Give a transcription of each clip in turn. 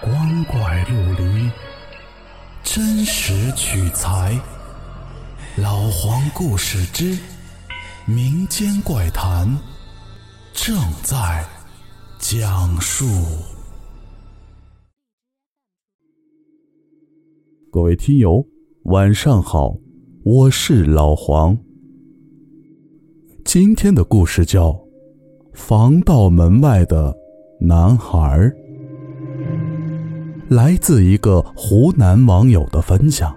光怪陆离，真实取材。老黄故事之民间怪谈正在讲述。各位听友，晚上好，我是老黄。今天的故事叫《防盗门外的男孩》。来自一个湖南网友的分享。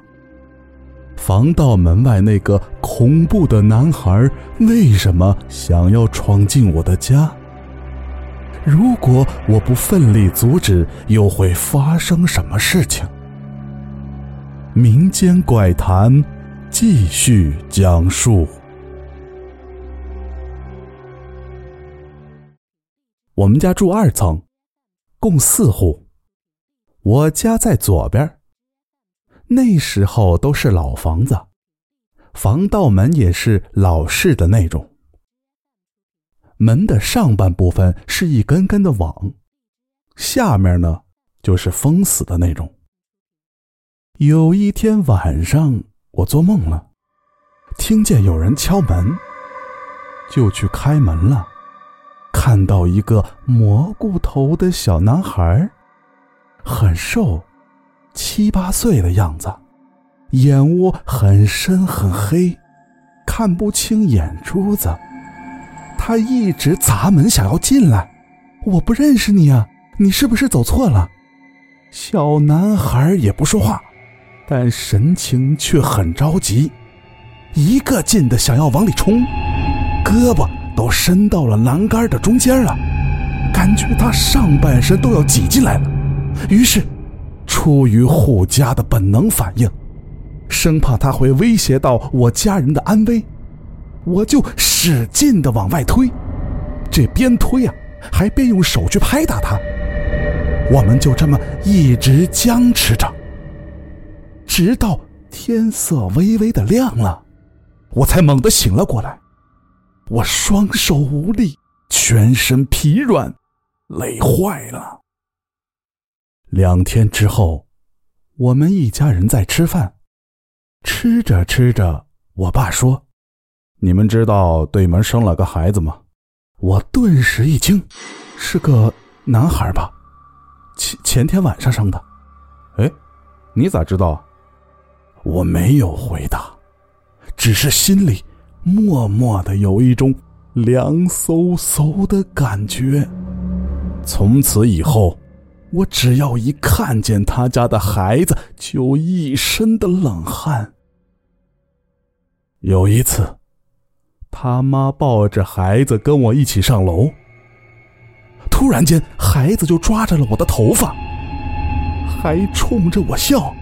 防盗门外那个恐怖的男孩为什么想要闯进我的家？如果我不奋力阻止，又会发生什么事情？民间怪谈继续讲述。我们家住二层，共四户。我家在左边。那时候都是老房子，防盗门也是老式的那种。门的上半部分是一根根的网，下面呢就是封死的那种。有一天晚上，我做梦了，听见有人敲门，就去开门了，看到一个蘑菇头的小男孩。很瘦，七八岁的样子，眼窝很深很黑，看不清眼珠子。他一直砸门想要进来，我不认识你啊，你是不是走错了？小男孩也不说话，但神情却很着急，一个劲的想要往里冲，胳膊都伸到了栏杆的中间了，感觉他上半身都要挤进来了。于是，出于护家的本能反应，生怕他会威胁到我家人的安危，我就使劲的往外推。这边推啊，还边用手去拍打他。我们就这么一直僵持着，直到天色微微的亮了，我才猛地醒了过来。我双手无力，全身疲软，累坏了。两天之后，我们一家人在吃饭，吃着吃着，我爸说：“你们知道对门生了个孩子吗？”我顿时一惊：“是个男孩吧？前前天晚上生的。”哎，你咋知道？我没有回答，只是心里默默的有一种凉飕飕的感觉。从此以后。我只要一看见他家的孩子，就一身的冷汗。有一次，他妈抱着孩子跟我一起上楼，突然间，孩子就抓着了我的头发，还冲着我笑。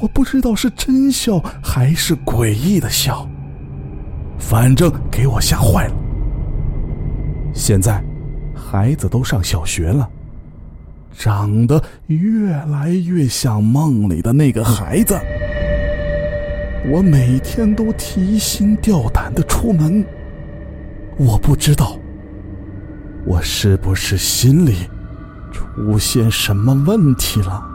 我不知道是真笑还是诡异的笑，反正给我吓坏了。现在，孩子都上小学了。长得越来越像梦里的那个孩子，我每天都提心吊胆的出门。我不知道，我是不是心里出现什么问题了？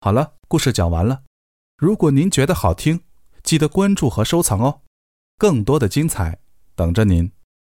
好了，故事讲完了。如果您觉得好听，记得关注和收藏哦。更多的精彩等着您。